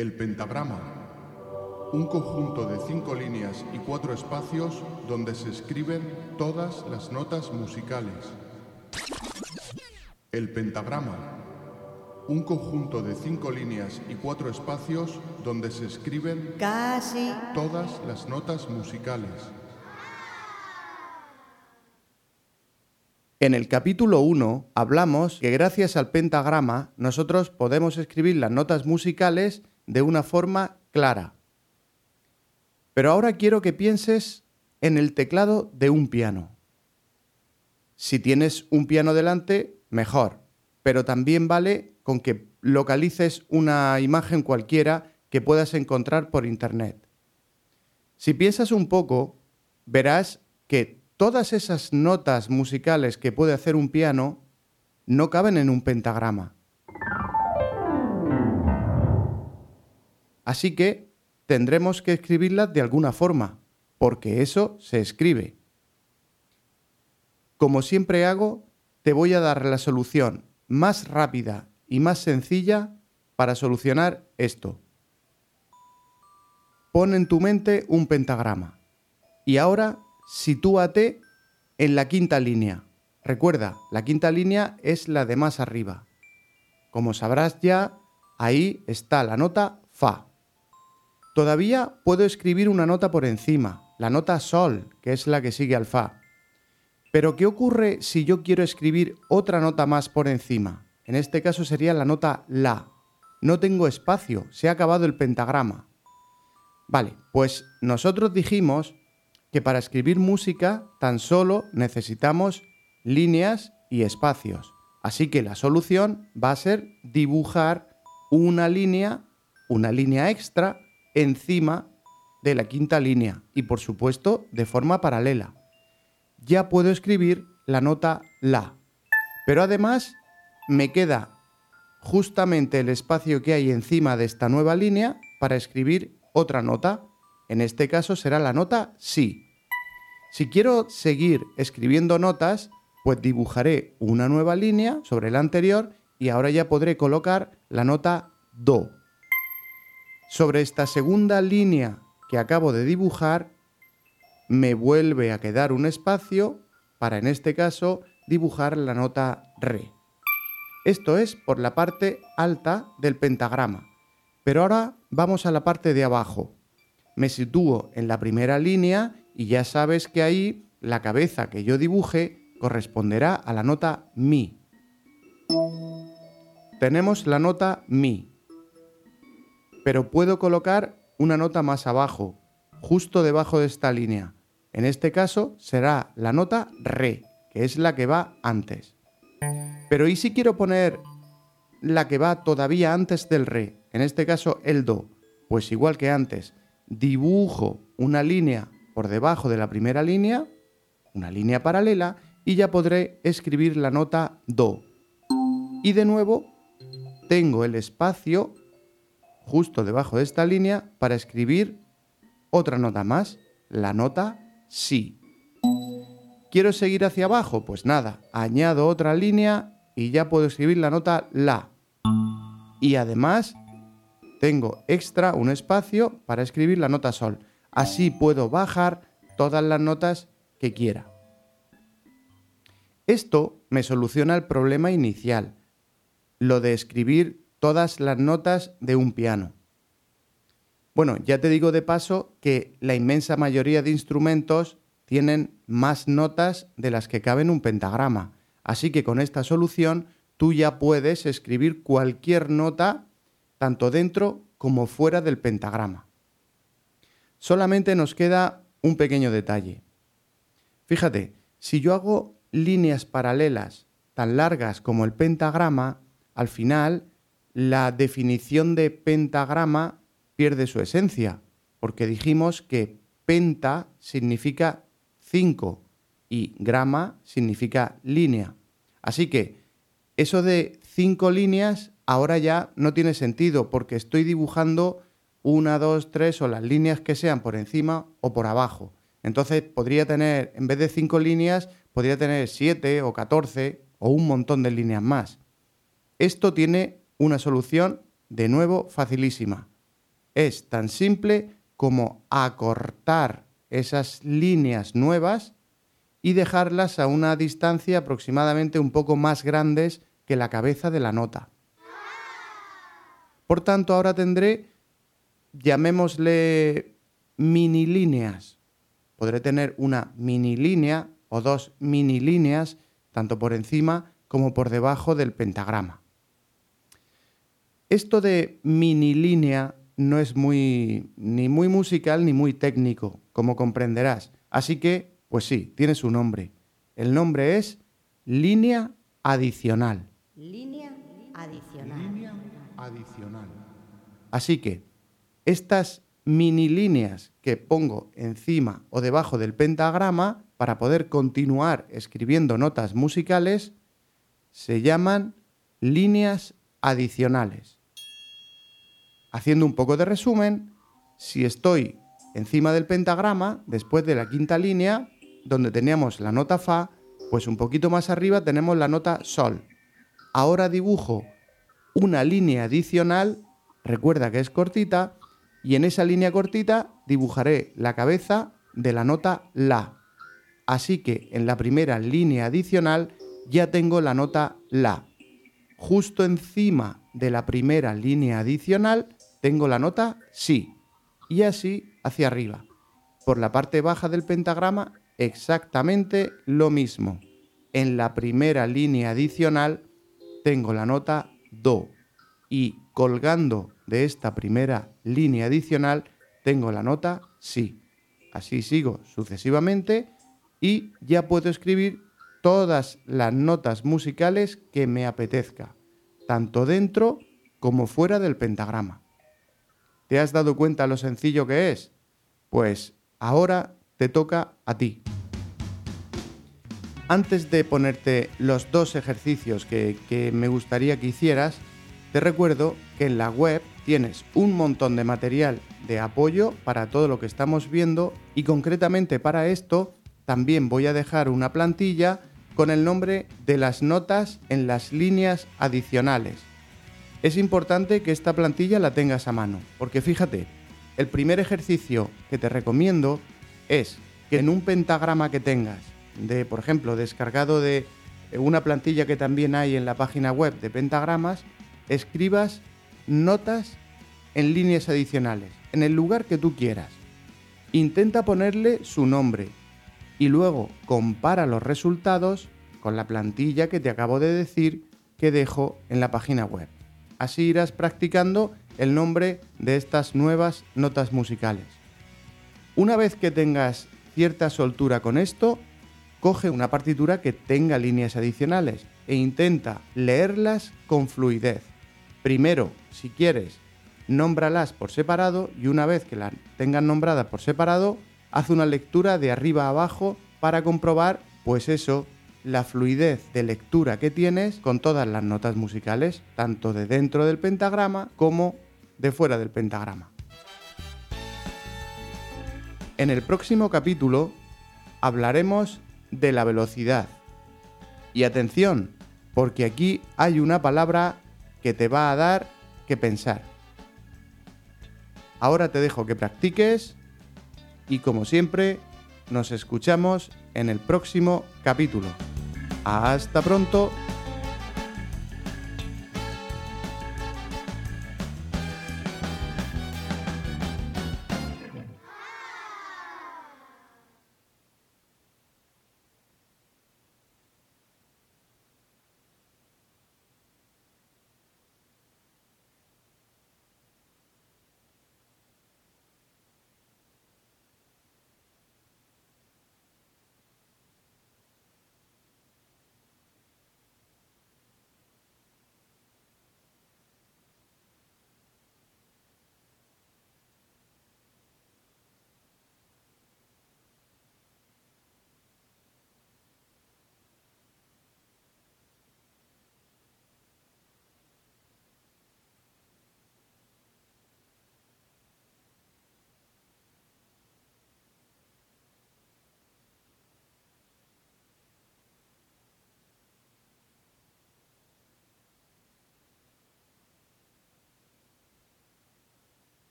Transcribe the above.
El pentagrama. Un conjunto de cinco líneas y cuatro espacios donde se escriben todas las notas musicales. El pentagrama. Un conjunto de cinco líneas y cuatro espacios donde se escriben Casi. todas las notas musicales. En el capítulo 1 hablamos que gracias al pentagrama nosotros podemos escribir las notas musicales de una forma clara. Pero ahora quiero que pienses en el teclado de un piano. Si tienes un piano delante, mejor, pero también vale con que localices una imagen cualquiera que puedas encontrar por internet. Si piensas un poco, verás que todas esas notas musicales que puede hacer un piano no caben en un pentagrama. Así que tendremos que escribirlas de alguna forma, porque eso se escribe. Como siempre hago, te voy a dar la solución más rápida y más sencilla para solucionar esto. Pon en tu mente un pentagrama y ahora sitúate en la quinta línea. Recuerda, la quinta línea es la de más arriba. Como sabrás ya, ahí está la nota Fa. Todavía puedo escribir una nota por encima, la nota Sol, que es la que sigue al Fa. Pero ¿qué ocurre si yo quiero escribir otra nota más por encima? En este caso sería la nota La. No tengo espacio, se ha acabado el pentagrama. Vale, pues nosotros dijimos que para escribir música tan solo necesitamos líneas y espacios. Así que la solución va a ser dibujar una línea, una línea extra encima de la quinta línea y por supuesto de forma paralela. Ya puedo escribir la nota La. Pero además me queda justamente el espacio que hay encima de esta nueva línea para escribir otra nota. En este caso será la nota Si. Si quiero seguir escribiendo notas, pues dibujaré una nueva línea sobre la anterior y ahora ya podré colocar la nota Do. Sobre esta segunda línea que acabo de dibujar, me vuelve a quedar un espacio para en este caso dibujar la nota Re. Esto es por la parte alta del pentagrama. Pero ahora vamos a la parte de abajo. Me sitúo en la primera línea y ya sabes que ahí la cabeza que yo dibuje corresponderá a la nota Mi. Tenemos la nota Mi, pero puedo colocar una nota más abajo, justo debajo de esta línea. En este caso será la nota Re, que es la que va antes. Pero ¿y si quiero poner la que va todavía antes del Re? En este caso el Do. Pues igual que antes, dibujo una línea por debajo de la primera línea, una línea paralela, y ya podré escribir la nota Do. Y de nuevo, tengo el espacio justo debajo de esta línea para escribir otra nota más, la nota Si. ¿Quiero seguir hacia abajo? Pues nada, añado otra línea y ya puedo escribir la nota La. Y además tengo extra un espacio para escribir la nota Sol. Así puedo bajar todas las notas que quiera. Esto me soluciona el problema inicial, lo de escribir todas las notas de un piano. Bueno, ya te digo de paso que la inmensa mayoría de instrumentos tienen más notas de las que caben un pentagrama, así que con esta solución tú ya puedes escribir cualquier nota tanto dentro como fuera del pentagrama. Solamente nos queda un pequeño detalle. Fíjate, si yo hago líneas paralelas tan largas como el pentagrama, al final la definición de pentagrama pierde su esencia, porque dijimos que penta significa 5 y grama significa línea. Así que eso de cinco líneas ahora ya no tiene sentido porque estoy dibujando una, dos, tres o las líneas que sean por encima o por abajo. Entonces podría tener, en vez de cinco líneas, podría tener siete o catorce o un montón de líneas más. Esto tiene una solución de nuevo facilísima. Es tan simple como acortar esas líneas nuevas y dejarlas a una distancia aproximadamente un poco más grandes que la cabeza de la nota. Por tanto, ahora tendré, llamémosle mini líneas. Podré tener una mini línea o dos mini líneas, tanto por encima como por debajo del pentagrama. Esto de mini línea no es muy ni muy musical ni muy técnico, como comprenderás. Así que, pues sí, tiene su nombre. El nombre es línea adicional. Línea adicional. Línea adicional. Así que estas mini líneas que pongo encima o debajo del pentagrama para poder continuar escribiendo notas musicales se llaman líneas adicionales. Haciendo un poco de resumen, si estoy encima del pentagrama, después de la quinta línea, donde teníamos la nota Fa, pues un poquito más arriba tenemos la nota Sol. Ahora dibujo una línea adicional, recuerda que es cortita, y en esa línea cortita dibujaré la cabeza de la nota La. Así que en la primera línea adicional ya tengo la nota La. Justo encima de la primera línea adicional tengo la nota Si. Y así hacia arriba. Por la parte baja del pentagrama exactamente lo mismo. En la primera línea adicional tengo la nota Do. Y colgando de esta primera línea adicional tengo la nota Si. Así sigo sucesivamente y ya puedo escribir todas las notas musicales que me apetezca, tanto dentro como fuera del pentagrama. ¿Te has dado cuenta lo sencillo que es? Pues ahora te toca a ti. Antes de ponerte los dos ejercicios que, me gustaría que hicieras, te recuerdo que en la web tienes un montón de material de apoyo para todo lo que estamos viendo y concretamente para esto también voy a dejar una plantilla con el nombre de las notas en las líneas adicionales. Es importante que esta plantilla la tengas a mano, porque fíjate, el primer ejercicio que te recomiendo es que en un pentagrama que tengas de, por ejemplo, descargado de una plantilla que también hay en la página web de pentagramas, escribas notas en líneas adicionales, en el lugar que tú quieras. Intenta ponerle su nombre y luego compara los resultados con la plantilla que te acabo de decir que dejo en la página web. Así irás practicando el nombre de estas nuevas notas musicales. Una vez que tengas cierta soltura con esto, coge una partitura que tenga líneas adicionales e intenta leerlas con fluidez. Primero, si quieres, nómbralas por separado y una vez que las tengas nombradas por separado, haz una lectura de arriba a abajo para comprobar, pues eso, la fluidez de lectura que tienes con todas las notas musicales, tanto de dentro del pentagrama como de fuera del pentagrama. En el próximo capítulo hablaremos de la velocidad. Y atención, porque aquí hay una palabra que te va a dar que pensar. Ahora te dejo que practiques y como siempre, nos escuchamos en el próximo capítulo. Hasta pronto